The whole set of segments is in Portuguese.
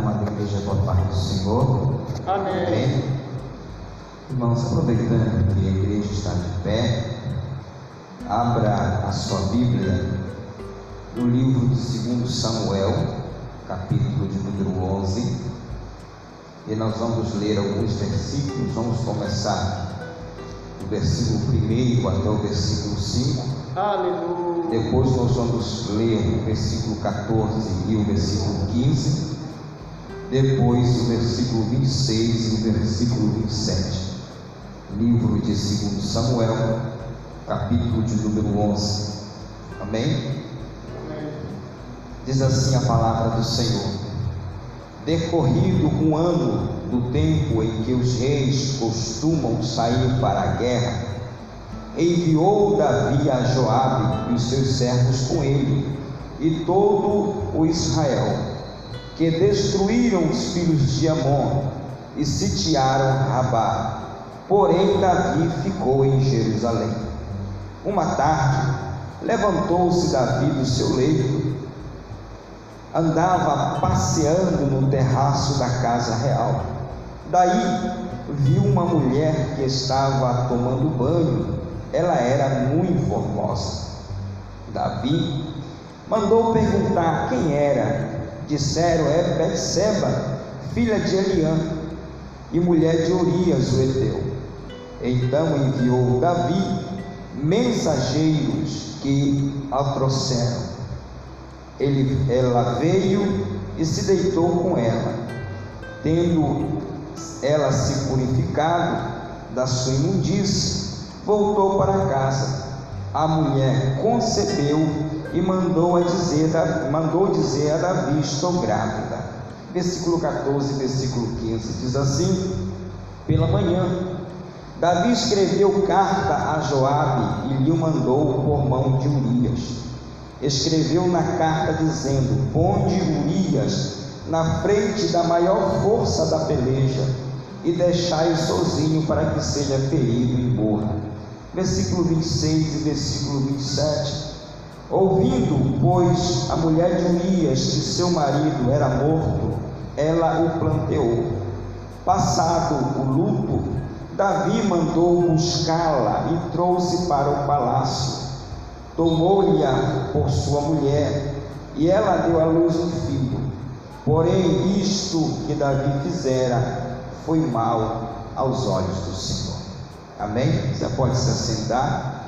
amada igreja, a paz do Senhor. Amém. Amém. Irmãos, aproveitando que a igreja está de pé, abra a sua Bíblia no livro de 2 Samuel, capítulo de número 11, e nós vamos ler alguns versículos. Vamos começar do versículo 1 até o versículo 5. Aleluia. Depois nós vamos ler o versículo 14 e o versículo 15. Depois o versículo 26 e o versículo 27. Livro de 2 Samuel, capítulo de número 11. Amém? Amém. Diz assim a palavra do Senhor: Decorrido um ano do tempo em que os reis costumam sair para a guerra, enviou Davi a Joabe e os seus servos com ele e todo o Israel, que destruíram os filhos de Amon e sitiaram Rabá. Porém Davi ficou em Jerusalém. Uma tarde, levantou-se Davi do seu leito, andava passeando no terraço da casa real. Daí viu uma mulher que estava tomando banho ela era muito formosa. Davi mandou perguntar quem era. Disseram é Betseba, filha de Eliã e mulher de Urias o Eteu. Então enviou Davi mensageiros que a trouxeram. Ele, ela veio e se deitou com ela, tendo ela se purificado da sua imundícia voltou para casa. A mulher concebeu e mandou, a dizer, mandou dizer a Davi: Estou grávida. Versículo 14, versículo 15 diz assim: Pela manhã, Davi escreveu carta a Joabe e lhe mandou por mão de Urias. Escreveu na carta dizendo: Ponde Urias na frente da maior força da peleja e deixai-o sozinho para que seja ferido e morra versículo 26 e versículo 27. Ouvindo, pois, a mulher de Urias que seu marido era morto, ela o planteou. Passado o luto, Davi mandou buscá-la e trouxe para o palácio. Tomou-lhe por sua mulher e ela deu à luz um filho. Porém, isto que Davi fizera foi mal aos olhos do Senhor. Amém? Você pode se assentar.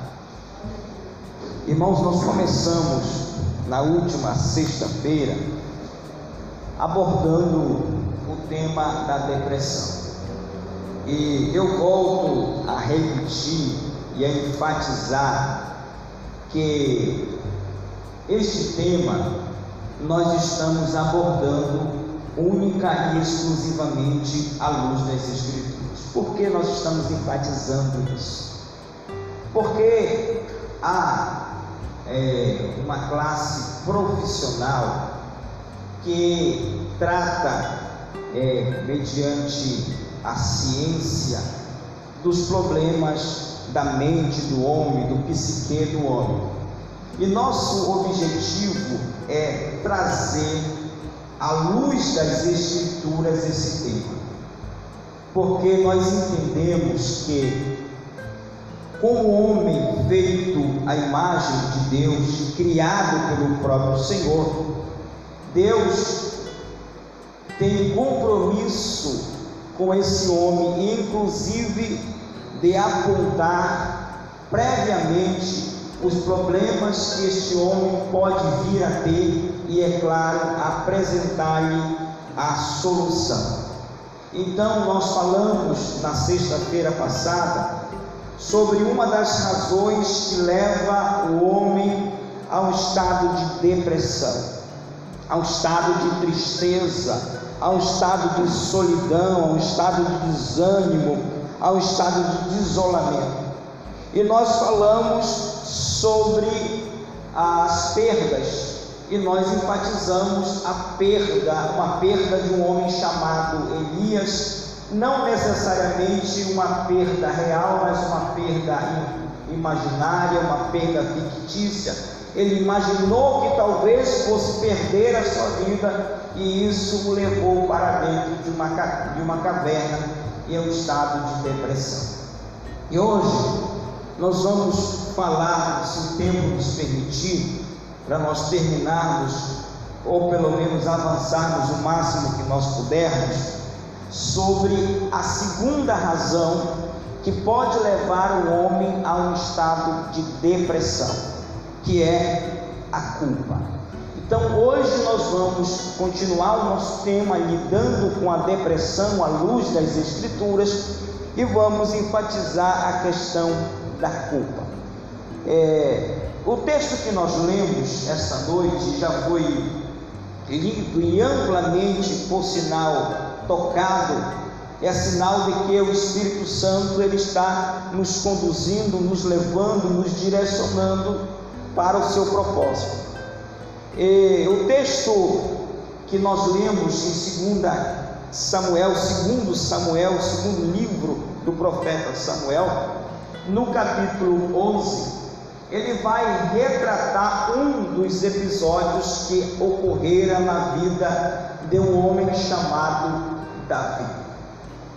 Irmãos, nós começamos na última sexta-feira abordando o tema da depressão. E eu volto a repetir e a enfatizar que este tema nós estamos abordando única e exclusivamente à luz das Escrituras. Por que nós estamos enfatizando isso? Porque há é, uma classe profissional que trata, é, mediante a ciência, dos problemas da mente do homem, do psique do homem. E nosso objetivo é trazer à luz das Escrituras esse tema porque nós entendemos que, como homem feito à imagem de Deus, criado pelo próprio Senhor, Deus tem compromisso com esse homem, inclusive de apontar previamente os problemas que este homem pode vir a ter e, é claro, apresentar-lhe a solução. Então, nós falamos na sexta-feira passada sobre uma das razões que leva o homem a um estado de depressão, a um estado de tristeza, a um estado de solidão, a um estado de desânimo, a um estado de isolamento. E nós falamos sobre as perdas e nós enfatizamos a perda, uma perda de um homem chamado Elias, não necessariamente uma perda real, mas uma perda imaginária, uma perda fictícia, ele imaginou que talvez fosse perder a sua vida e isso o levou para dentro de uma, de uma caverna em um estado de depressão. E hoje nós vamos falar, se o tempo nos permitir, para nós terminarmos, ou pelo menos avançarmos o máximo que nós pudermos, sobre a segunda razão que pode levar o homem a um estado de depressão, que é a culpa. Então hoje nós vamos continuar o nosso tema lidando com a depressão à luz das Escrituras e vamos enfatizar a questão da culpa. É, o texto que nós lemos esta noite já foi lido e amplamente, por sinal, tocado é sinal de que o Espírito Santo ele está nos conduzindo, nos levando, nos direcionando para o seu propósito. E o texto que nós lemos em 2 Samuel, segundo Samuel, segundo livro do profeta Samuel, no capítulo 11, ele vai retratar um dos episódios que ocorreram na vida de um homem chamado Davi.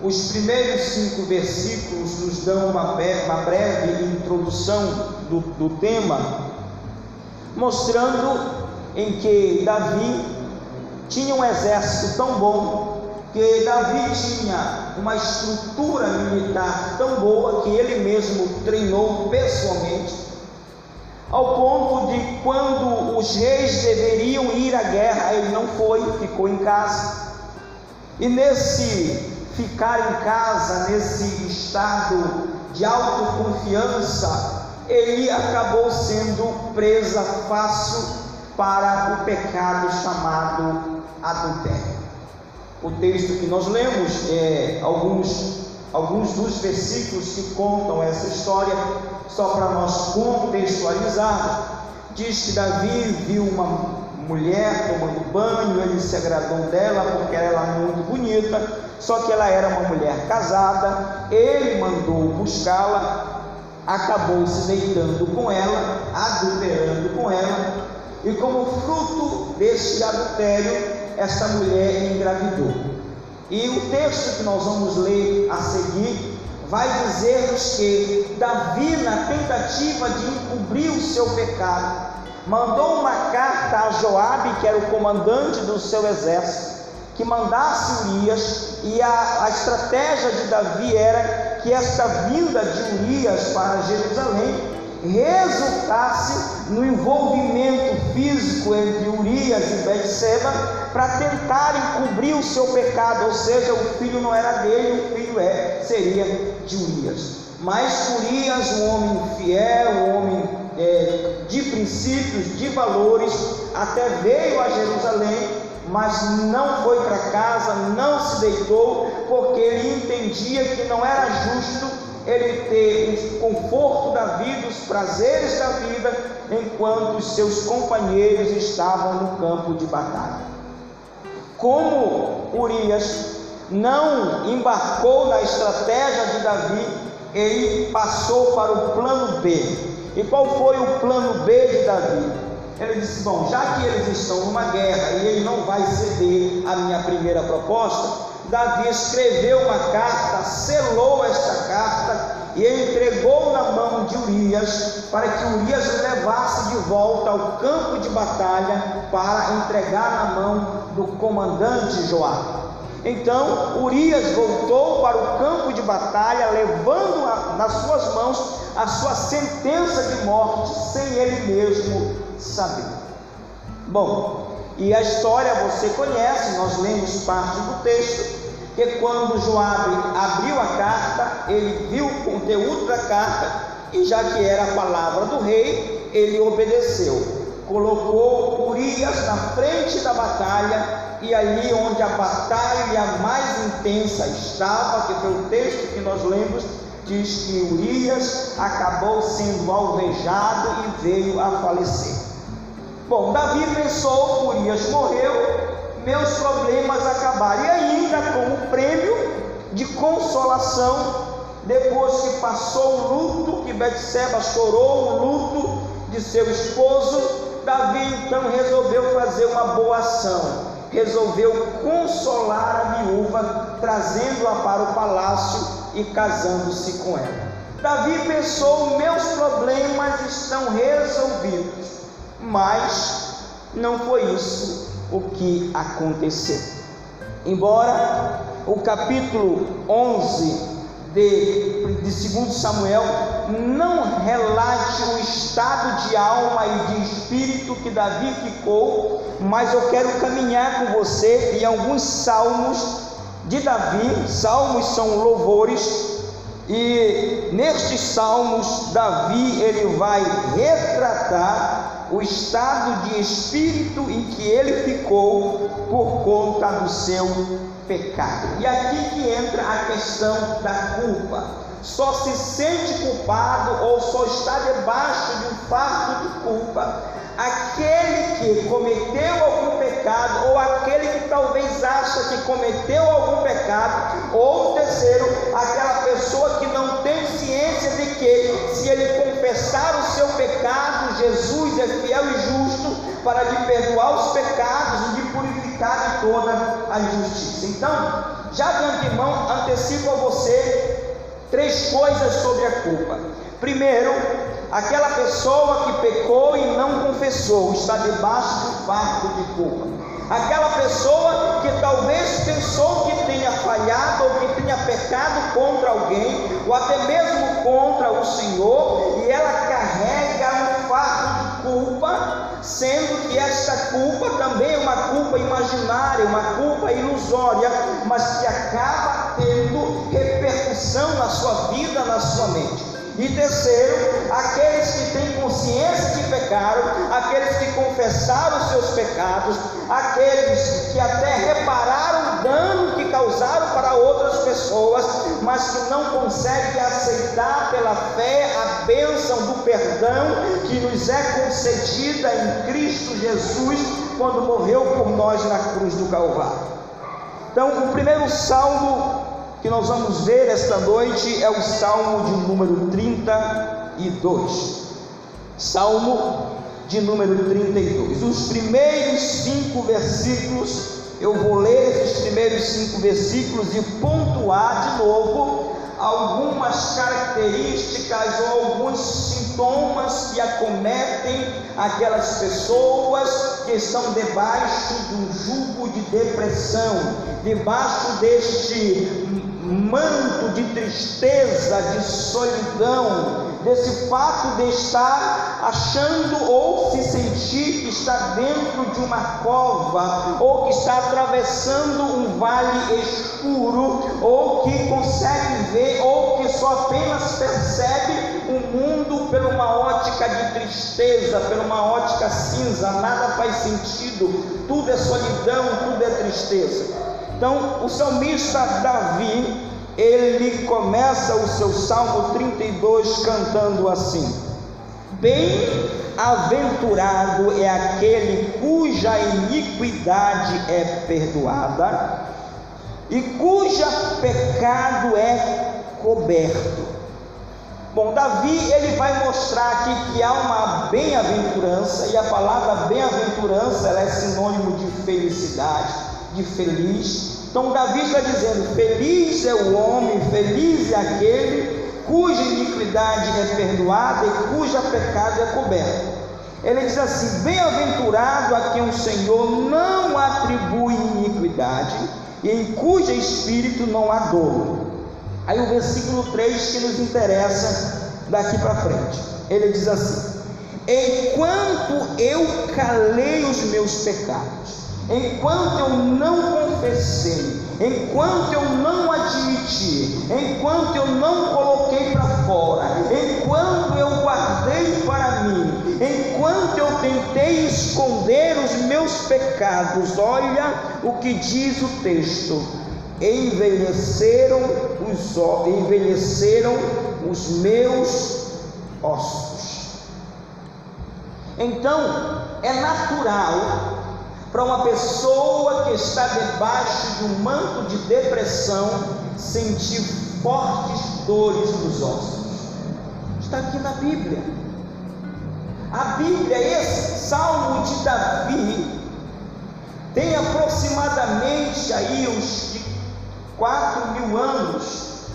Os primeiros cinco versículos nos dão uma, uma breve introdução do, do tema, mostrando em que Davi tinha um exército tão bom, que Davi tinha uma estrutura militar tão boa que ele mesmo treinou pessoalmente, ao ponto de quando os reis deveriam ir à guerra, ele não foi, ficou em casa. E nesse ficar em casa nesse estado de autoconfiança, ele acabou sendo presa fácil para o pecado chamado adultério. O texto que nós lemos, é, alguns, alguns dos versículos que contam essa história, só para nós contextualizarmos, diz que Davi viu uma mulher tomando banho, ele se agradou dela porque ela era muito bonita, só que ela era uma mulher casada, ele mandou buscá-la, acabou se deitando com ela, adulterando com ela, e como fruto desse adultério, essa mulher engravidou. E o texto que nós vamos ler a seguir vai dizer-nos que Davi, na tentativa de encobrir o seu pecado, mandou uma carta a Joabe, que era o comandante do seu exército, que mandasse Urias, e a, a estratégia de Davi era que esta vinda de Urias para Jerusalém resultasse no envolvimento físico entre Urias e Betseba para tentar encobrir o seu pecado, ou seja, o filho não era dele, o filho é, seria de Urias. Mas Urias, um homem fiel, um homem é, de princípios, de valores, até veio a Jerusalém mas não foi para casa, não se deitou, porque ele entendia que não era justo ele ter o conforto da vida, os prazeres da vida, enquanto os seus companheiros estavam no campo de batalha. Como Urias não embarcou na estratégia de Davi, ele passou para o plano B. E qual foi o plano B de Davi? Ele disse: Bom, já que eles estão numa guerra e ele não vai ceder a minha primeira proposta, Davi escreveu uma carta, selou esta carta e entregou na mão de Urias para que Urias levasse de volta ao campo de batalha para entregar na mão do comandante Joabe. Então Urias voltou para o campo de batalha, levando nas suas mãos a sua sentença de morte, sem ele mesmo saber. Bom, e a história você conhece, nós lemos parte do texto, que quando Joabe abriu a carta, ele viu o conteúdo da carta e já que era a palavra do rei, ele obedeceu. Colocou Urias na frente da batalha e ali onde a batalha mais intensa estava, que foi o texto que nós lemos, diz que Urias acabou sendo alvejado e veio a falecer. Bom, Davi pensou, Urias morreu, meus problemas acabaram. E ainda como prêmio de consolação, depois que passou o luto, que Betseba chorou o luto de seu esposo, Davi então resolveu fazer uma boa ação. Resolveu consolar a viúva, trazendo-a para o palácio e casando-se com ela. Davi pensou: meus problemas estão resolvidos, mas não foi isso o que aconteceu. Embora o capítulo 11 de, de 2 Samuel não relate o estado de alma e de espírito que Davi ficou, mas eu quero caminhar com você em alguns salmos de Davi. Salmos são louvores e nestes salmos, Davi ele vai retratar o estado de espírito em que ele ficou por conta do seu pecado. E aqui que entra a questão da culpa. Só se sente culpado ou só está debaixo de um fardo de culpa aquele que cometeu algum pecado, ou aquele que talvez acha que cometeu algum pecado, ou terceiro, aquela pessoa que não tem ciência de que, se ele confessar o seu pecado, Jesus é fiel e justo para lhe perdoar os pecados e lhe purificar de toda a injustiça. Então, já de antemão, antecipo a você três coisas sobre a culpa. Primeiro, aquela pessoa que pecou e não confessou está debaixo do fardo de culpa. Aquela pessoa que talvez pensou que tenha falhado ou que tenha pecado contra alguém, ou até mesmo contra o Senhor, e ela carrega um fardo de culpa, sendo que esta culpa também é uma culpa imaginária, uma culpa ilusória, mas que acaba tendo repercussão na sua vida, na sua mente. E terceiro, aqueles que têm consciência que pecaram, aqueles que confessaram os seus pecados, aqueles que até repararam o dano que causaram para outras pessoas, mas que não conseguem aceitar pela fé a bênção do perdão que nos é concedida em Cristo Jesus quando morreu por nós na cruz do Calvário. Então, o primeiro salmo que nós vamos ver esta noite é o Salmo de número 32. Salmo de número 32. Os primeiros cinco versículos, eu vou ler esses primeiros cinco versículos e pontuar de novo algumas características ou alguns sintomas que acometem aquelas pessoas que estão debaixo do jugo de depressão, debaixo deste manto de tristeza, de solidão, desse fato de estar achando ou se sentir que está dentro de uma cova, ou que está atravessando um vale escuro, ou que consegue ver, ou que só apenas percebe o mundo por uma ótica de tristeza, por uma ótica cinza, nada faz sentido, tudo é solidão, tudo é tristeza. Então, o salmista Davi, ele começa o seu Salmo 32 cantando assim: Bem-aventurado é aquele cuja iniquidade é perdoada e cuja pecado é coberto. Bom, Davi ele vai mostrar aqui que há uma bem-aventurança e a palavra bem-aventurança é sinônimo de felicidade de feliz. Então Davi está dizendo: Feliz é o homem, feliz é aquele cuja iniquidade é perdoada e cuja pecado é coberto. Ele diz assim: Bem-aventurado a quem o Senhor não atribui iniquidade e em cujo espírito não há dor. Aí o versículo 3 que nos interessa daqui para frente. Ele diz assim: Enquanto eu calei os meus pecados, enquanto eu não confessei, enquanto eu não admiti, enquanto eu não coloquei para fora, enquanto eu guardei para mim, enquanto eu tentei esconder os meus pecados, olha o que diz o texto: envelheceram os, envelheceram os meus ossos. Então, é natural para uma pessoa que está debaixo de um manto de depressão sentir fortes dores nos ossos. Está aqui na Bíblia. A Bíblia, esse salmo de Davi, tem aproximadamente aí uns 4 mil anos,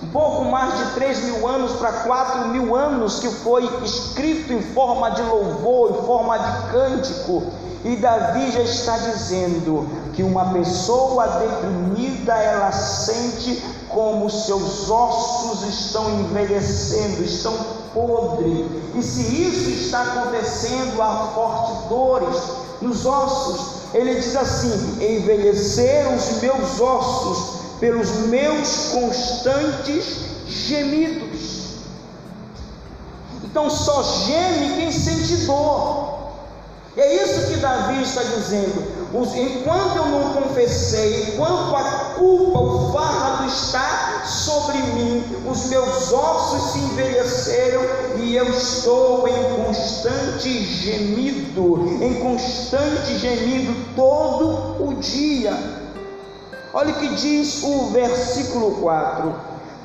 um pouco mais de 3 mil anos para 4 mil anos que foi escrito em forma de louvor, em forma de cântico. E Davi já está dizendo que uma pessoa deprimida ela sente como seus ossos estão envelhecendo, estão podres. E se isso está acontecendo, há fortes dores nos ossos. Ele diz assim: envelheceram os meus ossos pelos meus constantes gemidos. Então só geme quem sente dor. É isso que Davi está dizendo. Enquanto eu não confessei, enquanto a culpa, o fardo está sobre mim, os meus ossos se envelheceram e eu estou em constante gemido, em constante gemido todo o dia. Olha o que diz o versículo 4: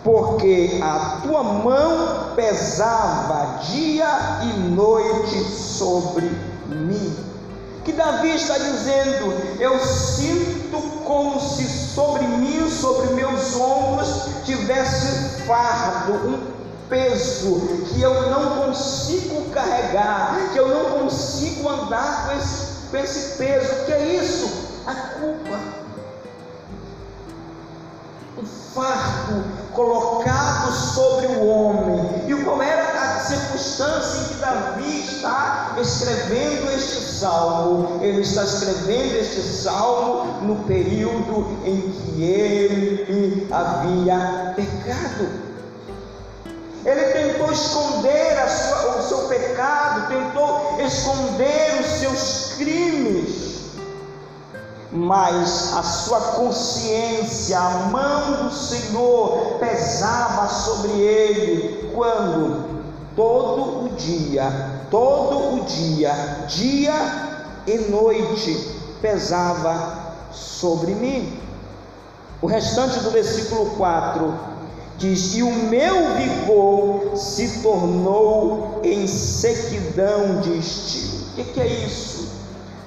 Porque a tua mão pesava dia e noite sobre mim que Davi está dizendo: Eu sinto como se sobre mim, sobre meus ombros, tivesse fardo, um peso que eu não consigo carregar, que eu não consigo andar com esse, com esse peso. Que é isso? A culpa. Um fardo colocado sobre o homem. E qual era circunstância em que Davi está escrevendo este salmo? Ele está escrevendo este salmo no período em que ele havia pecado. Ele tentou esconder sua, o seu pecado, tentou esconder os seus crimes mas a sua consciência, a mão do Senhor pesava sobre ele quando todo o dia, todo o dia, dia e noite pesava sobre mim. O restante do versículo 4 diz: E o meu vigor se tornou em sequidão de estilo. O que, que é isso?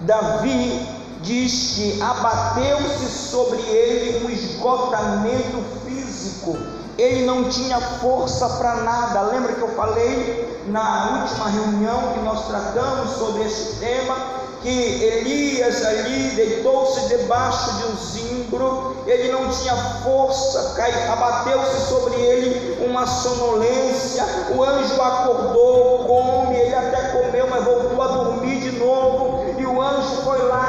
Davi diz que abateu-se sobre ele um esgotamento físico. Ele não tinha força para nada. Lembra que eu falei na última reunião que nós tratamos sobre esse tema? Que Elias ali deitou-se debaixo de um zimbro, ele não tinha força, abateu-se sobre ele uma sonolência. O anjo acordou, come, ele até comeu, mas voltou a dormir de novo. O anjo foi lá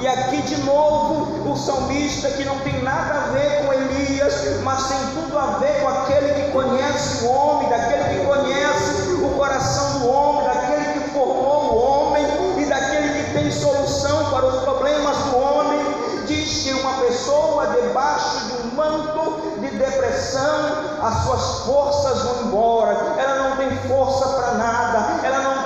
e aqui de novo o salmista que não tem nada a ver com Elias, mas tem tudo a ver com aquele que conhece o homem, daquele que conhece o coração do homem, daquele que formou o homem e daquele que tem solução para os problemas do homem. Diz que uma pessoa debaixo de um manto de depressão, as suas forças vão embora, ela não tem força para nada, ela não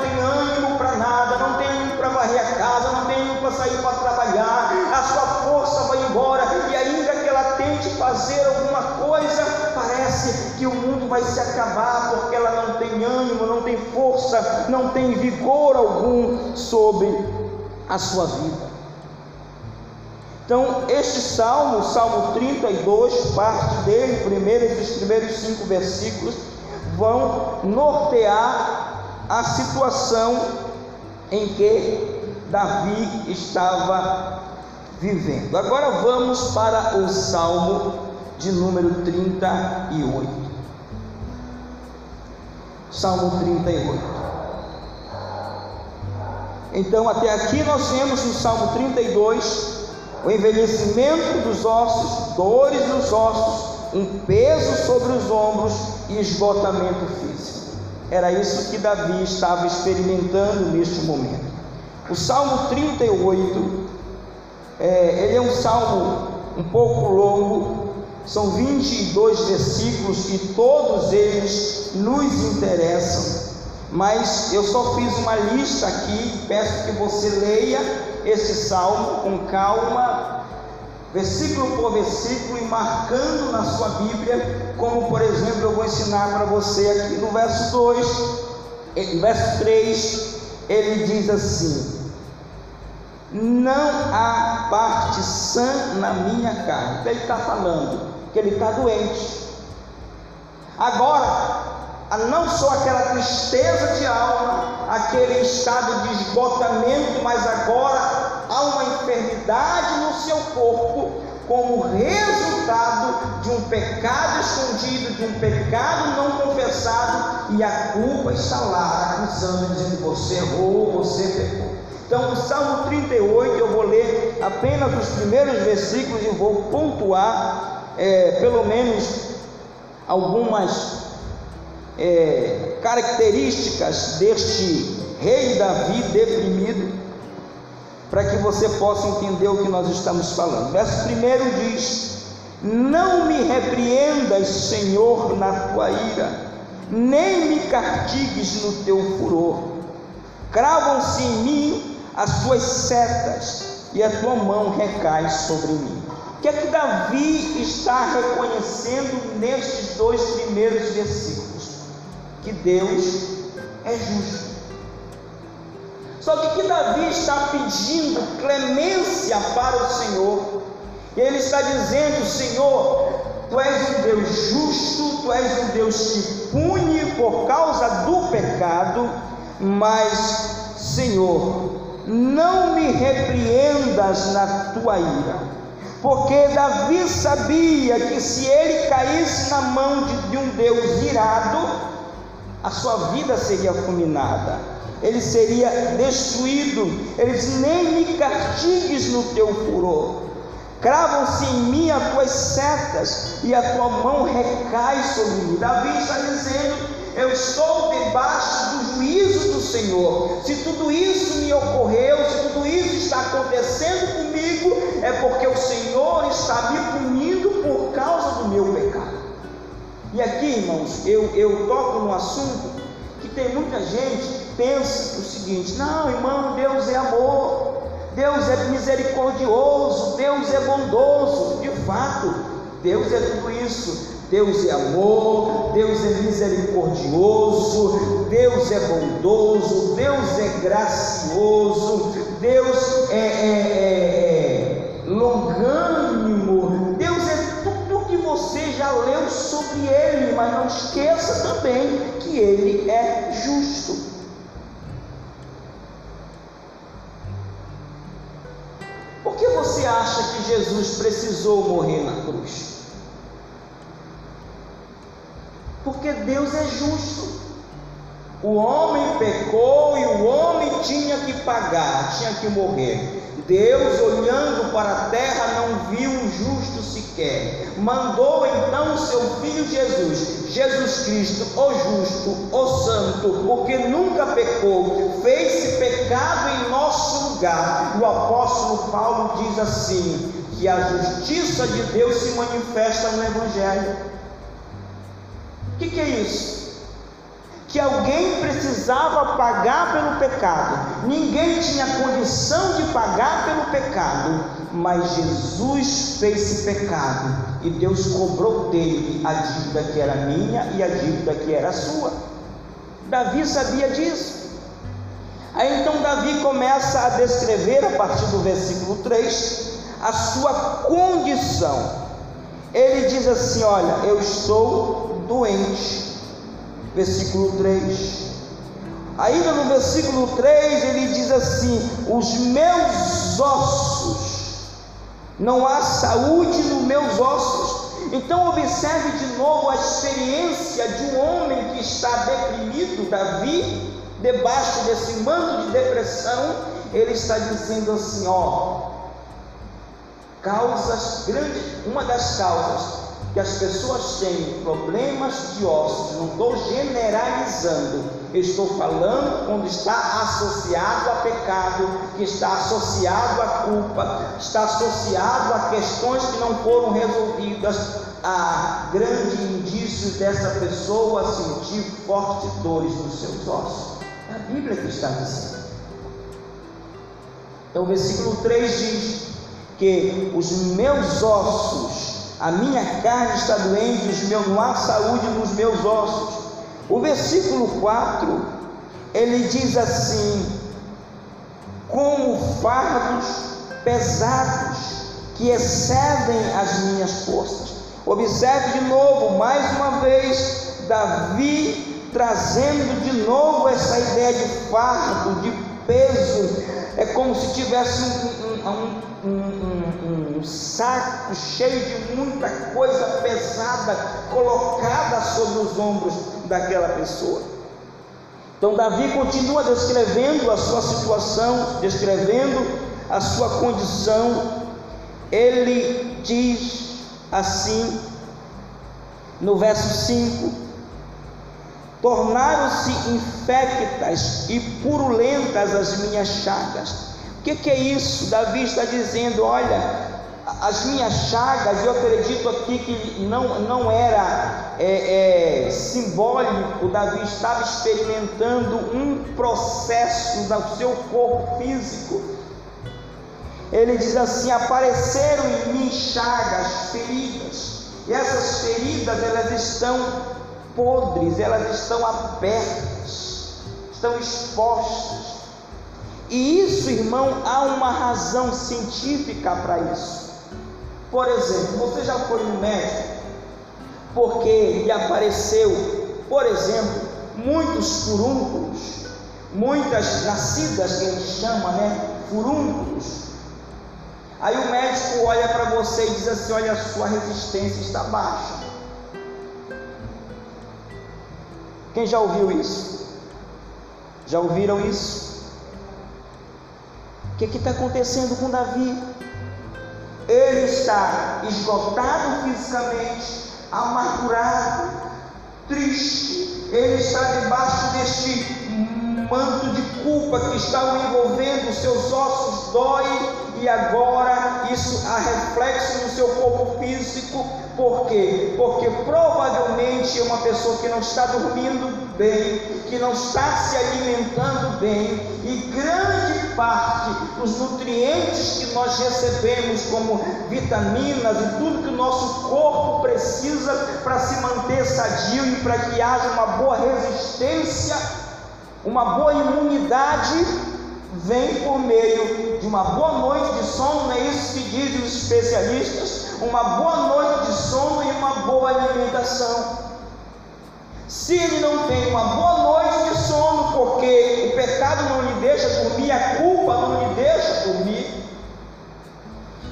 varrer a casa, não tem para sair para trabalhar, a sua força vai embora, e ainda que ela tente fazer alguma coisa, parece que o mundo vai se acabar, porque ela não tem ânimo, não tem força, não tem vigor algum sobre a sua vida. Então, este salmo, Salmo 32, parte dele, primeiros, os primeiros cinco versículos, vão nortear a situação em que Davi estava vivendo. Agora vamos para o Salmo de número 38. Salmo 38. Então, até aqui nós temos no Salmo 32 o envelhecimento dos ossos, dores nos ossos, um peso sobre os ombros e esgotamento físico. Era isso que Davi estava experimentando neste momento. O Salmo 38, é, ele é um salmo um pouco longo, são 22 versículos e todos eles nos interessam, mas eu só fiz uma lista aqui, peço que você leia esse salmo com calma, versículo por versículo e marcando na sua Bíblia, como por exemplo eu vou ensinar para você aqui no verso 2 em verso 3, ele diz assim: Não há parte sã na minha carne. Então, ele está falando que ele está doente. Agora, não só aquela tristeza de alma, aquele estado de esgotamento, mas agora há uma enfermidade no seu corpo como resultado de um pecado escondido, de um pecado não confessado, e a culpa está lá acusando, dizendo que você errou, você pecou. Então, no Salmo 38, eu vou ler apenas os primeiros versículos e vou pontuar, é, pelo menos, algumas é, características deste rei Davi deprimido para que você possa entender o que nós estamos falando. Verso 1 diz: Não me repreendas, Senhor, na tua ira, nem me castigues no teu furor. Cravam-se em mim as tuas setas, e a tua mão recai sobre mim. O que é que Davi está reconhecendo nestes dois primeiros versículos? Que Deus é justo. Só que que Davi está pedindo clemência para o Senhor. E ele está dizendo: Senhor, tu és um Deus justo, tu és um Deus que pune por causa do pecado, mas, Senhor, não me repreendas na tua ira. Porque Davi sabia que se ele caísse na mão de, de um Deus irado, a sua vida seria fulminada ele seria destruído. Ele diz: Nem me castigues no teu furor. Cravam-se em mim as tuas setas, e a tua mão recai sobre mim. Davi está dizendo: Eu estou debaixo do juízo do Senhor. Se tudo isso me ocorreu, se tudo isso está acontecendo comigo, é porque o Senhor está me punindo por causa do meu pecado. E aqui, irmãos, eu, eu toco no assunto que tem muita gente pensa o seguinte: não, irmão, Deus é amor, Deus é misericordioso, Deus é bondoso. De fato, Deus é tudo isso. Deus é amor, Deus é misericordioso, Deus é bondoso, Deus é gracioso, Deus é, é, é longânimo, Deus é tudo que você já leu sobre Ele, mas não esqueça também que Ele é justo. Por que você acha que Jesus precisou morrer na cruz? Porque Deus é justo. O homem pecou e o homem tinha que pagar, tinha que morrer. Deus, olhando para a terra, não viu um justo sequer. Mandou então o seu filho Jesus, Jesus Cristo, o justo, o santo, o que nunca pecou, fez-se pecado em nosso lugar. O apóstolo Paulo diz assim: que a justiça de Deus se manifesta no Evangelho. Que, que é isso? que alguém precisava pagar pelo pecado, ninguém tinha condição de pagar pelo pecado, mas Jesus fez esse pecado e Deus cobrou dele a dívida que era minha e a dívida que era sua. Davi sabia disso. Aí então Davi começa a descrever a partir do versículo 3 a sua condição. Ele diz assim: Olha, eu estou doente versículo 3. Ainda no versículo 3 ele diz assim: Os meus ossos, não há saúde nos meus ossos. Então, observe de novo a experiência de um homem que está deprimido, Davi, debaixo desse manto de depressão. Ele está dizendo assim: Ó, causas grandes, uma das causas que as pessoas têm problemas de ossos, não estou generalizando, estou falando quando está associado a pecado, que está associado a culpa, está associado a questões que não foram resolvidas, há grandes indícios dessa pessoa sentir fortes dores nos seus ossos. É a Bíblia que está dizendo. Então o versículo 3 diz que os meus ossos a minha carne está doente, os meus, não há saúde nos meus ossos. O versículo 4 ele diz assim: como fardos pesados que excedem as minhas forças. Observe de novo, mais uma vez, Davi trazendo de novo essa ideia de fardo, de peso, é como se tivesse um, um, um, um, saco cheio de muita coisa pesada colocada sobre os ombros daquela pessoa. Então, Davi continua descrevendo a sua situação, descrevendo a sua condição. Ele diz assim, no verso 5: Tornaram-se infectas e purulentas as minhas chagas. O que, que é isso? Davi está dizendo: Olha, as minhas chagas, eu acredito aqui que não, não era é, é, simbólico, Davi estava experimentando um processo no seu corpo físico. Ele diz assim: apareceram em mim chagas, feridas, e essas feridas elas estão podres, elas estão abertas, estão expostas. E isso, irmão, há uma razão científica para isso. Por exemplo, você já foi no médico porque lhe apareceu, por exemplo, muitos furúnculos, muitas nascidas que ele chama, né? Furúnculos. Aí o médico olha para você e diz assim: Olha, a sua resistência está baixa. Quem já ouviu isso? Já ouviram isso? O que está acontecendo com Davi? ele está esgotado fisicamente, amargurado, triste, ele está debaixo deste manto de culpa que está o envolvendo, seus ossos doem e agora isso há reflexo no seu corpo físico, por quê? Porque provavelmente é uma pessoa que não está dormindo bem, que não está se alimentando bem, e grande parte dos nutrientes que nós recebemos, como vitaminas e tudo que o nosso corpo precisa para se manter sadio e para que haja uma boa resistência, uma boa imunidade, vem por meio de uma boa noite de sono, não é isso que dizem os especialistas? Uma boa noite de sono e uma boa alimentação. Se ele não tem uma boa noite de sono, porque o pecado não lhe deixa dormir, a culpa não lhe deixa dormir.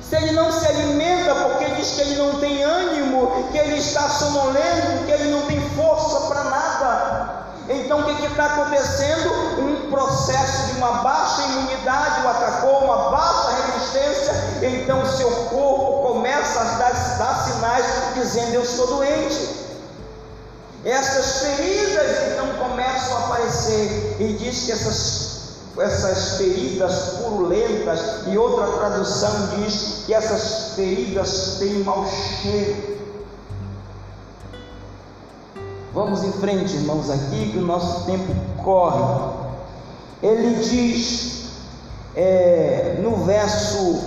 Se ele não se alimenta porque diz que ele não tem ânimo, que ele está sonolento, que ele não tem força para. Então o que está acontecendo? Um processo de uma baixa imunidade o atacou, uma baixa resistência, então seu corpo começa a dar, dar sinais dizendo eu estou doente. Essas feridas então começam a aparecer e diz que essas essas feridas purulentas e outra tradução diz que essas feridas têm mau cheiro. Vamos em frente, irmãos, aqui que o nosso tempo corre. Ele diz é, no verso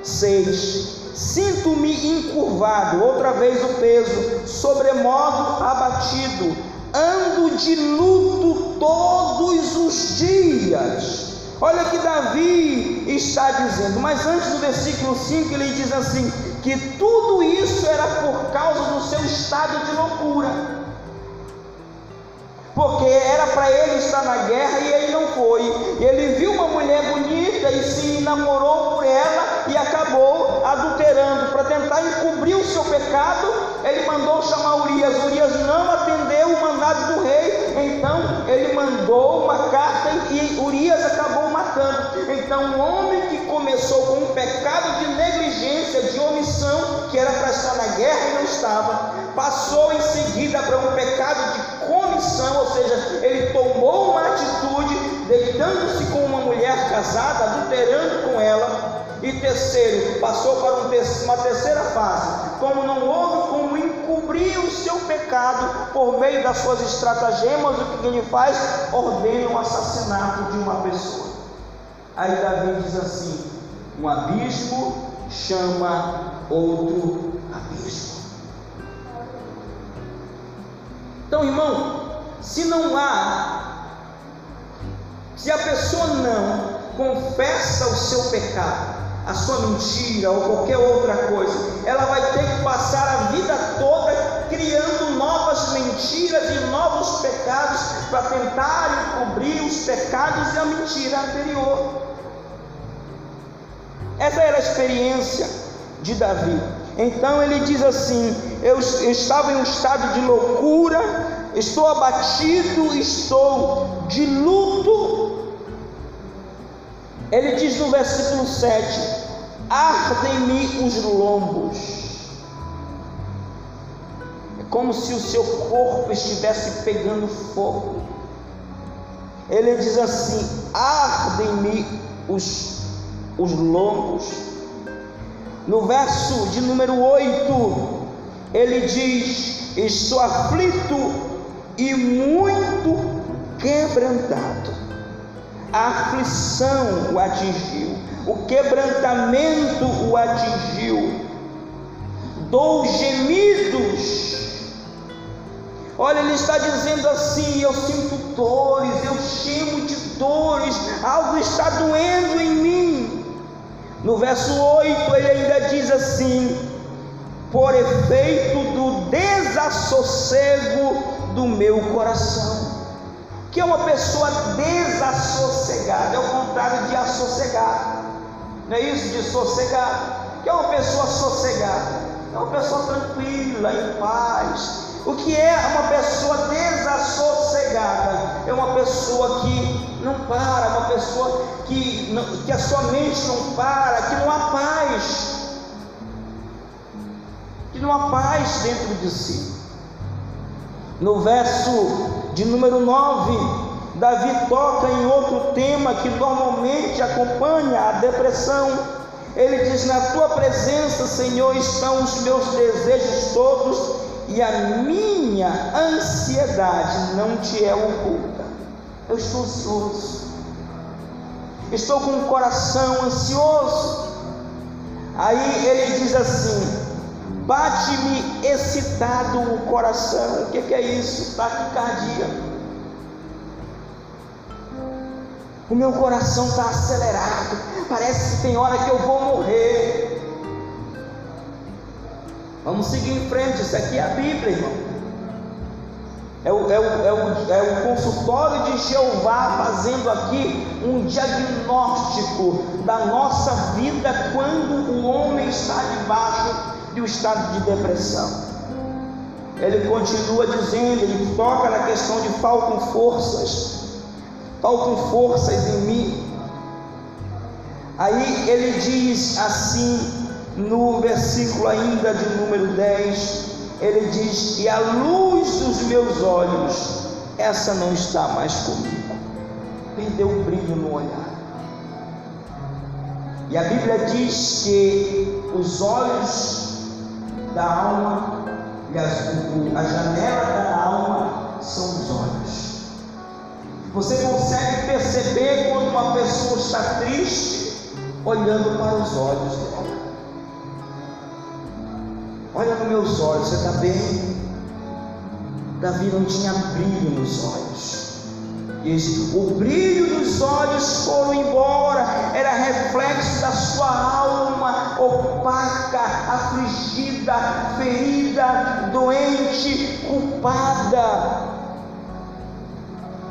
6: Sinto-me encurvado, outra vez o peso, sobremodo abatido, ando de luto todos os dias. Olha que Davi está dizendo, mas antes do versículo 5 ele diz assim: que tudo isso era por causa do seu estado de loucura porque era para ele estar na guerra e ele não foi. Ele viu uma mulher bonita e se namorou por ela e acabou adulterando. Para tentar encobrir o seu pecado, ele mandou chamar Urias. Urias não atendeu o mandado do rei, então ele mandou uma carta e Urias acabou matando. Então, um homem que começou com um pecado de negligência, de omissão, que era para estar na guerra e não estava, passou em seguida para um pecado de E terceiro, passou para uma terceira fase, como não houve como encobrir o seu pecado por meio das suas estratagemas, o que ele faz? Ordena o assassinato de uma pessoa. Aí Davi diz assim: um abismo chama outro abismo. Então, irmão, se não há Se a pessoa não confessa o seu pecado, a sua mentira ou qualquer outra coisa, ela vai ter que passar a vida toda criando novas mentiras e novos pecados para tentar encobrir os pecados e a mentira anterior. Essa era a experiência de Davi. Então ele diz assim: eu, estava em um estado de loucura, estou abatido, estou de luto. Ele diz no versículo 7: Ardem-me os lombos. É como se o seu corpo estivesse pegando fogo. Ele diz assim: Ardem-me os, os lombos no verso de número 8, ele diz: Estou aflito e muito quebrantado. A aflição o atingiu, o quebrantamento o atingiu. Dou gemidos. Olha, ele está dizendo assim: Eu sinto dores, eu chamo de dores, algo está doendo em mim. No verso 8 ele ainda diz assim: por efeito do desassossego do meu coração. Que é uma pessoa desassossegada, é o contrário de assossegar, não é isso? De sossegar. Que é uma pessoa sossegada, é uma pessoa tranquila, em paz. O que é uma pessoa desassossegada? É uma pessoa que não para, uma pessoa que, não, que a sua mente não para, que não há paz, que não há paz dentro de si. No verso de número 9, Davi toca em outro tema que normalmente acompanha a depressão. Ele diz: Na tua presença, Senhor, estão os meus desejos todos, e a minha ansiedade não te é oculta. Eu estou ansioso. Estou com o coração ansioso. Aí ele diz assim: bate-me excitado o coração. O que, que é isso? Taquicardia. O meu coração está acelerado. Parece que tem hora que eu vou morrer. Vamos seguir em frente. Isso aqui é a Bíblia, irmão. É o, é, o, é, o, é o consultório de Jeová fazendo aqui um diagnóstico da nossa vida quando o homem está debaixo um estado de depressão. Ele continua dizendo, ele toca na questão de faltam forças, faltam forças em mim. Aí ele diz assim, no versículo ainda de número 10, ele diz: E a luz dos meus olhos, essa não está mais comigo. Perdeu o brilho no olhar. E a Bíblia diz que os olhos da alma, e a janela da alma são os olhos. Você consegue perceber quando uma pessoa está triste, olhando para os olhos dela. Olha nos meus olhos, você está bem? Davi não tinha brilho nos olhos. Diz, o brilho dos olhos foram embora, era reflexo da sua alma opaca, afligida, ferida, doente, culpada.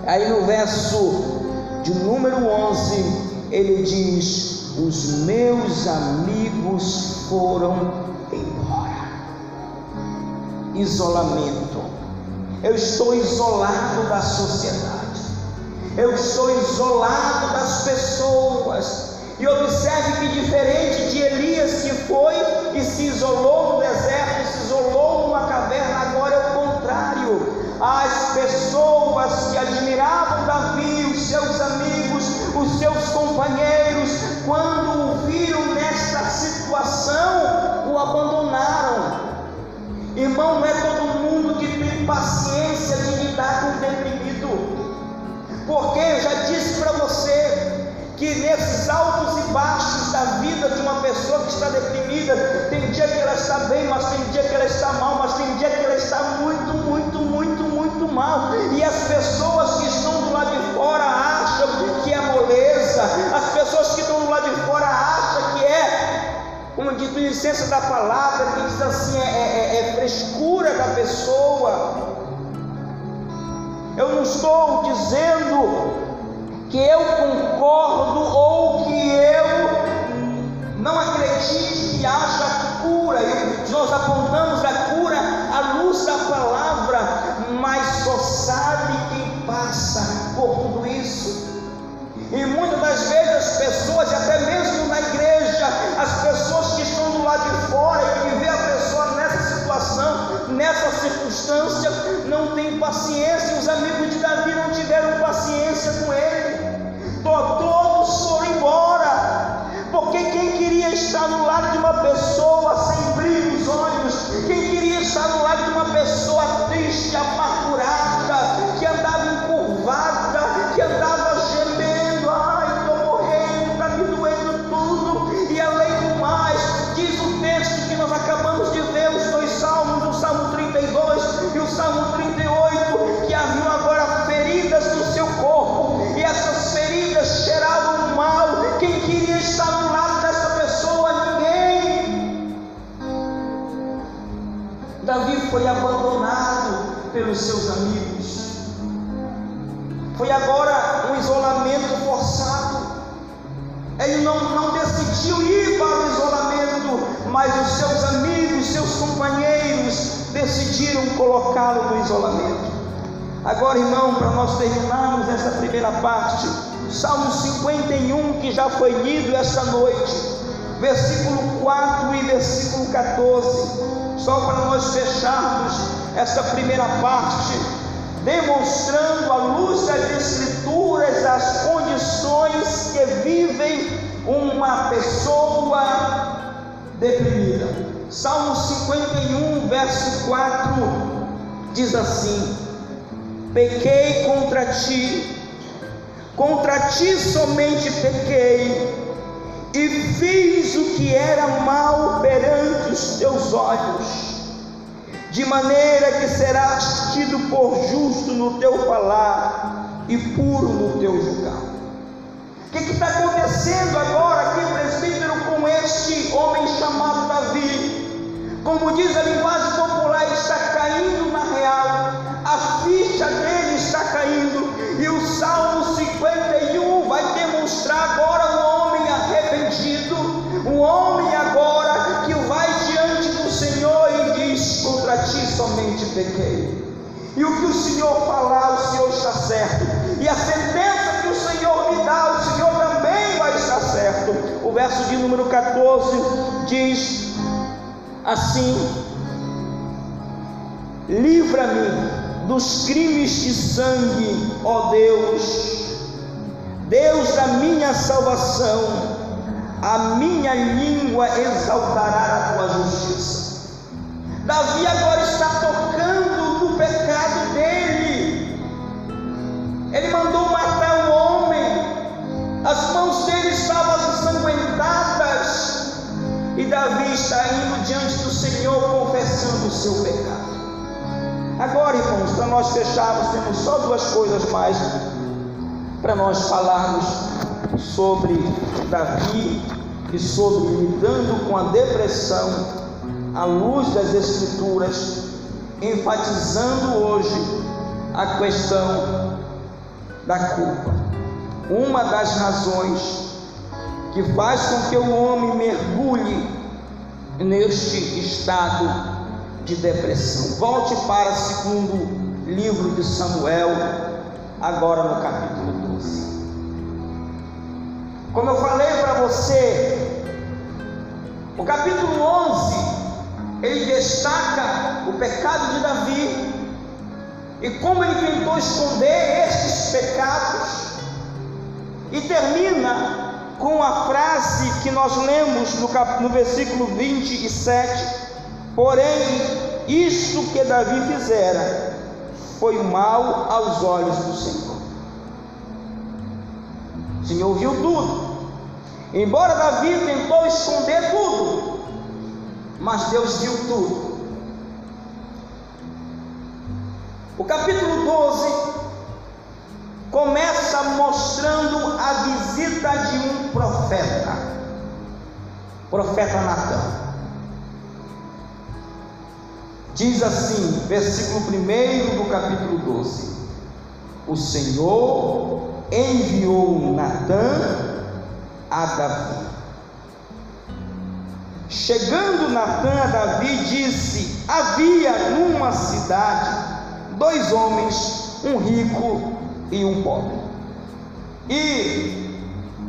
Aí no verso de número 11, ele diz: Os meus amigos foram isolamento. Eu estou isolado da sociedade. Eu estou isolado das pessoas. E observe que diferente de Elias que foi e se isolou no deserto, se isolou numa caverna, agora é o contrário. As pessoas que admiravam Davi, os seus amigos, os seus companheiros, quando o viram nesta situação, o abandonaram Irmão, não é todo mundo que tem paciência de lidar com. Porque eu já disse para você que nesses altos e baixos da vida de uma pessoa que está deprimida, tem dia que ela está bem, mas tem dia que ela está mal, mas tem dia que ela está muito, muito, muito, muito mal. E as pessoas que estão do lado de fora acham que é moleza, as pessoas que estão do lado de fora acham que é, como diz, licença da palavra, que diz assim, é, é, é frescura da pessoa. Eu não estou dizendo que eu concordo ou que eu não acredite que haja cura. E nós apontamos a cura à luz da palavra, mas só sabe quem passa por tudo isso. E muitas das vezes as pessoas, até mesmo na igreja, as pessoas que estão do lado de nessa circunstância, não tem paciência. Os amigos de Davi não tiveram paciência com ele. Todos foram embora. Porque quem queria estar no lado de uma pessoa sem brilho nos olhos, quem queria estar no lado de uma seus amigos. Foi agora um isolamento forçado. Ele não, não decidiu ir para o isolamento, mas os seus amigos, seus companheiros decidiram colocá-lo no isolamento. Agora, irmão, para nós terminarmos essa primeira parte, Salmo 51, que já foi lido esta noite, versículo 4 e versículo 14, só para nós fecharmos essa primeira parte, demonstrando à luz das Escrituras as condições que vivem uma pessoa deprimida. Salmo 51, verso 4 diz assim: Pequei contra ti, contra ti somente pequei, e fiz o que era mal perante os teus olhos de maneira que serás tido por justo no teu falar e puro no teu julgar. O que está acontecendo agora aqui, presbítero, com este homem chamado Davi? Como diz a linguagem popular, está E o que o Senhor falar, o Senhor está certo. E a sentença que o Senhor me dá, o Senhor também vai estar certo. O verso de número 14 diz assim: Livra-me dos crimes de sangue, ó Deus, Deus da minha salvação, a minha língua exaltará a tua justiça. Davi agora está tocando pecado dele. Ele mandou matar o homem, as mãos dele estavam ensanguentadas, e Davi está indo diante do Senhor confessando o seu pecado. Agora, irmãos, para nós fecharmos, temos só duas coisas mais para nós falarmos sobre Davi e sobre lidando com a depressão à luz das Escrituras, enfatizando hoje a questão da culpa. Uma das razões que faz com que o homem mergulhe neste estado de depressão. Volte para o segundo livro de Samuel, agora no capítulo 12. Como eu falei para você, o capítulo 11 ele destaca o pecado de Davi e como ele tentou esconder estes pecados e termina com a frase que nós lemos no, cap... no versículo 27 Porém, isto que Davi fizera foi mal aos olhos do Senhor. O Senhor viu tudo. Embora Davi tentou esconder tudo, mas Deus viu tudo. O capítulo 12 começa mostrando a visita de um profeta, profeta Natan. Diz assim, versículo 1 do capítulo 12: O Senhor enviou Natã a Davi. Chegando Natã a Davi, disse: Havia numa cidade dois homens, um rico e um pobre. E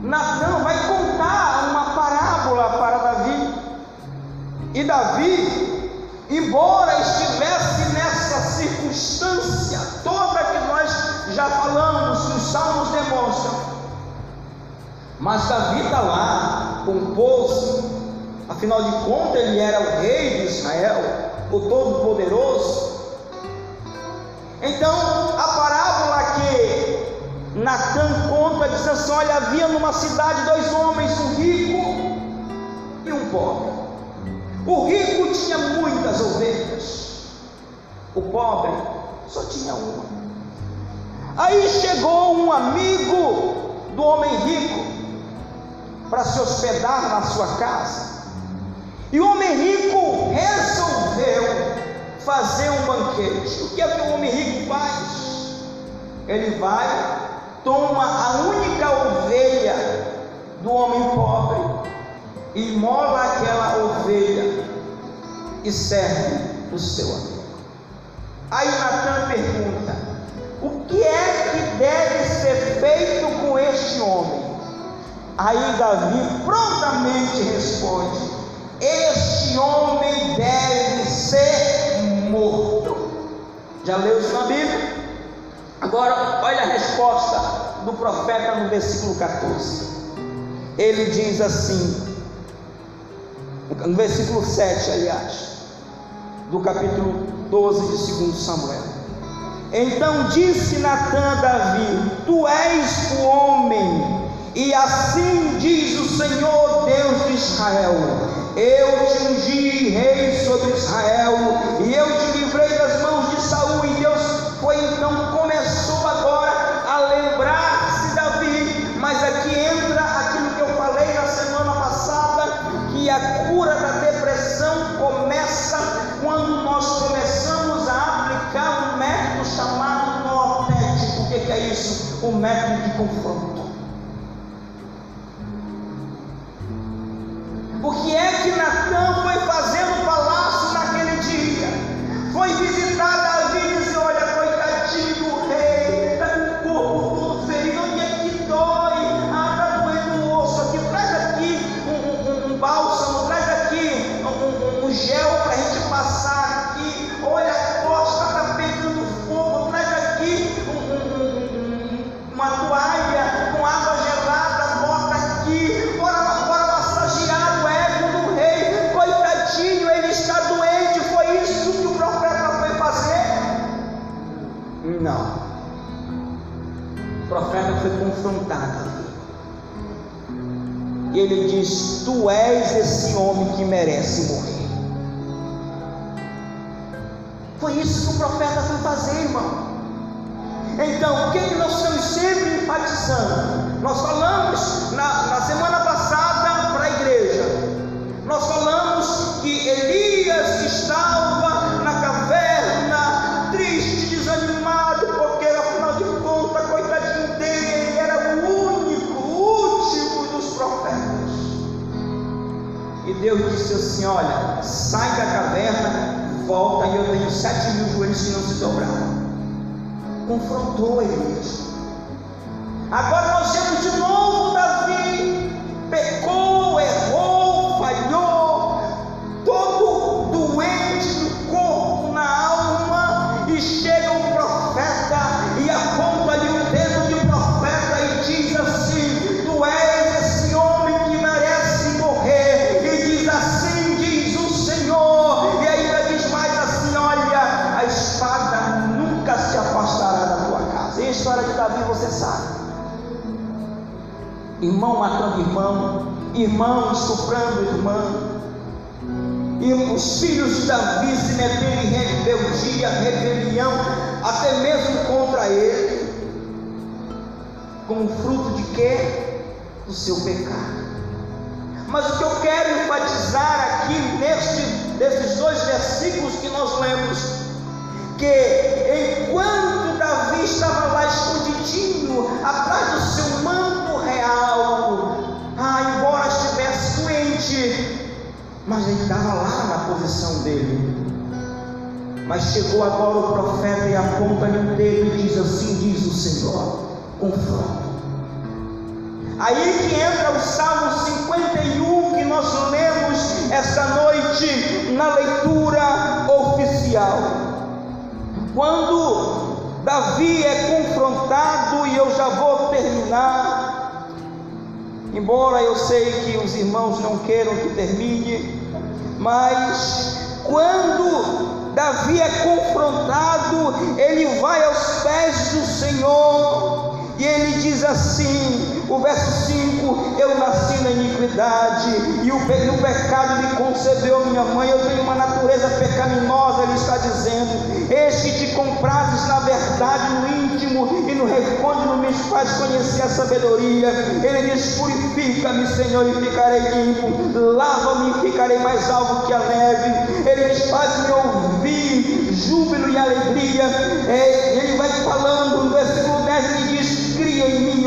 Natã vai contar uma parábola para Davi. E Davi, embora estivesse nessa circunstância toda que nós já falamos, os salmos demonstram, mas Davi está lá, composto, afinal de contas ele era o rei de Israel, o Todo-Poderoso. Então, a parábola que Natan conta diz assim: olha, havia numa cidade dois homens, um rico e um pobre. O rico tinha muitas ovelhas, o pobre só tinha uma. Aí chegou um amigo do homem rico para se hospedar na sua casa. E o homem rico resolveu fazer um banquete. O que é que o homem rico faz? Ele vai, toma a única ovelha do homem pobre imola aquela ovelha e serve o seu amigo. Aí Natan pergunta: o que é que deve ser feito com este homem? Aí Davi prontamente responde: Este homem deve ser morto. Já leu isso na Bíblia? Agora, olha a resposta do profeta no versículo 14. Ele diz assim: no versículo 7, aliás, do capítulo 12 de 2 Samuel. Então disse Natã a Davi: Tu és o homem, e assim diz o Senhor Deus de Israel: Eu te ungi rei sobre Israel, e eu te livrei das mãos de Saul, e Deus foi então começou agora a lembrar-se Davi, mas aqui entra aquilo que eu falei na semana passada, que a cura da depressão começa quando nós começamos a aplicar um método chamado notético. O que, é isso? O método de confronto. Tu és esse homem que merece morrer. Foi isso que o profeta foi fazer, irmão. Então, o que, que nós estamos sempre enfatizando? Nós falamos na, na semana passada assim: Olha, sai da caverna, volta, e eu tenho sete mil joelhos que não se dobraram confrontou Elias. Agora irmão, estuprando irmão. E os filhos de Davi se meteram em rebeldia, rebelião, até mesmo contra ele. Como fruto de quê? Do seu pecado. Mas o que eu quero enfatizar aqui neste desses dois versículos que nós lemos, que enquanto Davi estava lá escondidinho, atrás do seu manto mas ele estava lá na posição dele. Mas chegou agora o profeta e aponta-lhe o dedo e diz assim: diz o Senhor, confronto. Aí que entra o Salmo 51 que nós lemos esta noite na leitura oficial. Quando Davi é confrontado, e eu já vou terminar, embora eu sei que os irmãos não queiram que termine, mas quando Davi é confrontado, ele vai aos pés do Senhor e ele diz assim, o verso 5: Eu nasci na iniquidade, e o, pecado me concebeu minha mãe. Eu tenho uma natureza pecaminosa, ele está dizendo. Eis que te comprases na verdade, no íntimo e no recôndito me faz conhecer a sabedoria. Ele diz: Purifica-me, Senhor, e ficarei limpo. Lava-me e ficarei mais alvo que a neve. Ele diz: Faz-me ouvir júbilo e alegria. É, ele vai falando no versículo 10, ele diz: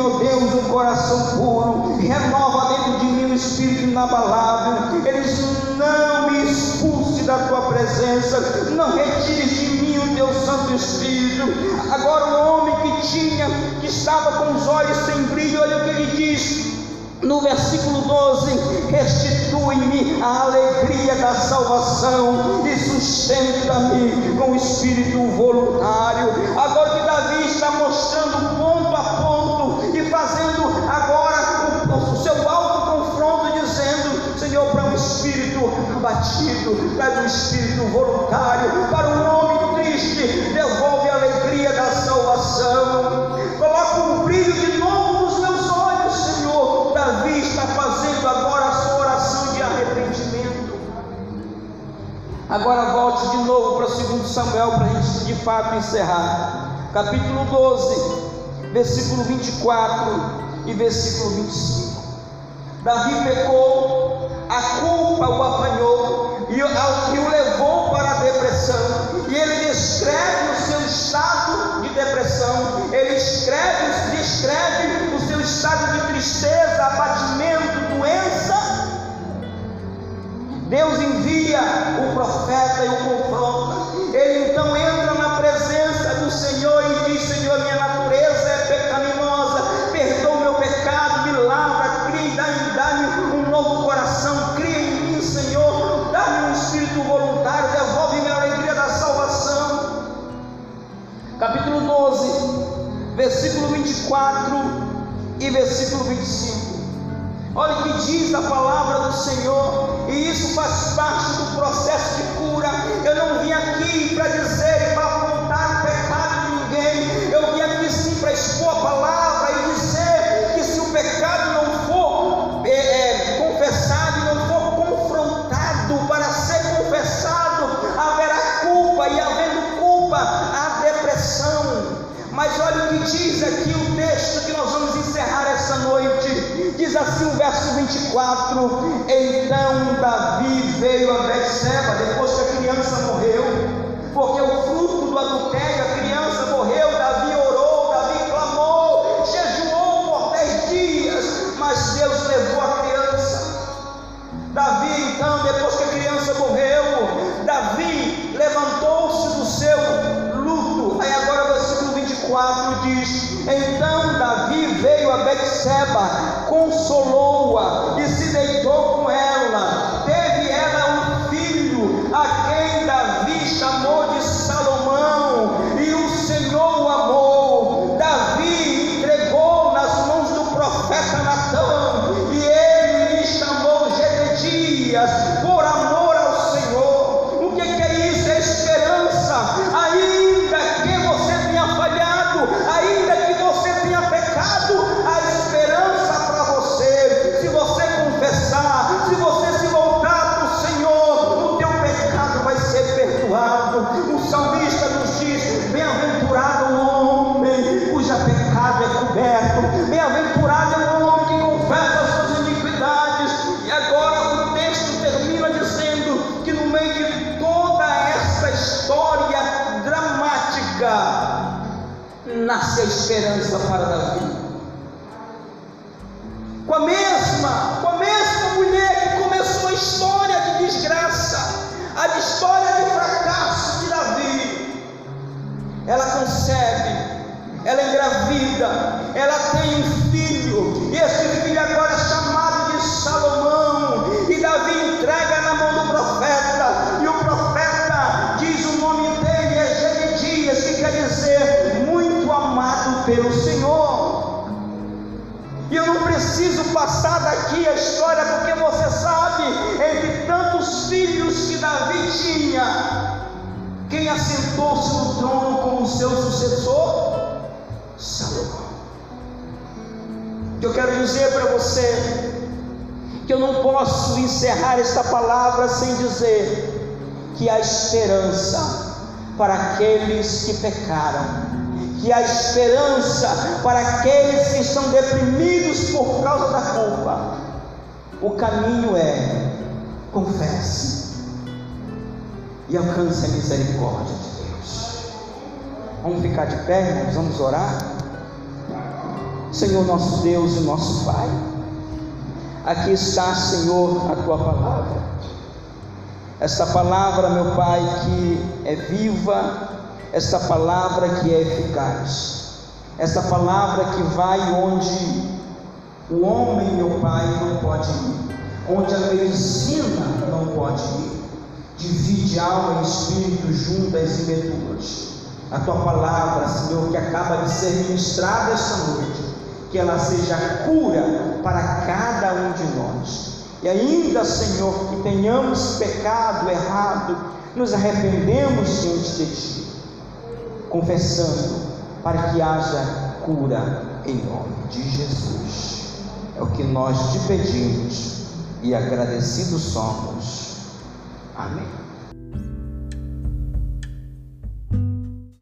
ó Deus, um coração puro, renova dentro de mim um espírito inabalável. Ele diz: Não me expulse da tua presença, não retires de mim o teu Santo Espírito. Agora, o homem que tinha, que estava com os olhos sem brilho, olha o que ele diz no versículo 12: Restitui-me a alegria da salvação e sustenta-me com o espírito voluntário. Agora que Davi está mostrando abatido, para um espírito voluntário, para um homem triste, devolve a alegria da salvação. Coloca um brilho de novo nos meus olhos, Senhor. Davi está fazendo agora a sua oração de arrependimento. Agora volte de novo para o 2 Samuel para a gente de fato encerrar. Capítulo 12, versículo 24 e versículo 25. Davi pecou, a culpa o apanhou e, o levou para a depressão. E ele descreve o seu estado de depressão, ele escreve, descreve o seu estado de tristeza, abatimento, doença. Deus envia o profeta e o confronta. Versículo 24 e versículo 25. Olha o que diz a palavra do Senhor, e isso faz parte do processo de cura. Eu não vim aqui para dizer e para apontar o pecado de ninguém, eu vim aqui sim para expor a palavra Diz assim o verso 24: Então Davi veio a Betseba depois que a criança morreu, porque o fruto do adultério, a criança morreu. Davi orou, Davi clamou, jejuou por dez dias, mas Deus levou a criança. Davi, então, depois que a criança morreu, Davi levantou-se do seu luto. Aí agora o versículo 24 diz: Então veio a Betseba, consolou-a e se deitou com ela. Esperança para Davi. Com a mesma, com a mesma mulher que começou a história de desgraça, a história de fracasso de Davi, ela concebe ela engravida, ela tem um filho, e esse filho agora é chamado de Salomão, e Davi entrega na mão do profeta, pelo Senhor. E eu não preciso passar daqui a história, porque você sabe, entre tantos filhos que Davi tinha, quem assentou-se no trono como seu sucessor? Salomão. Que eu quero dizer para você que eu não posso encerrar esta palavra sem dizer que há esperança para aqueles que pecaram, que há esperança para aqueles que estão deprimidos por causa da culpa. O caminho é confesse e alcance a misericórdia de Deus. Vamos ficar de pé, irmãos, vamos orar. Senhor nosso Deus e nosso Pai, aqui está, Senhor, a tua palavra. Esta palavra, meu Pai, que é viva, esta palavra que é eficaz, esta palavra que vai onde o homem, meu Pai, não pode ir, onde a medicina não pode ir, divide alma e espírito juntas e medulas. A tua palavra, Senhor, que acaba de ser ministrada esta noite, que ela seja cura para cada um de nós. E ainda, Senhor, que tenhamos pecado errado, nos arrependemos diante de Ti, confessando, para que haja cura em nome de Jesus. É o que nós te pedimos e agradecidos somos. Amém.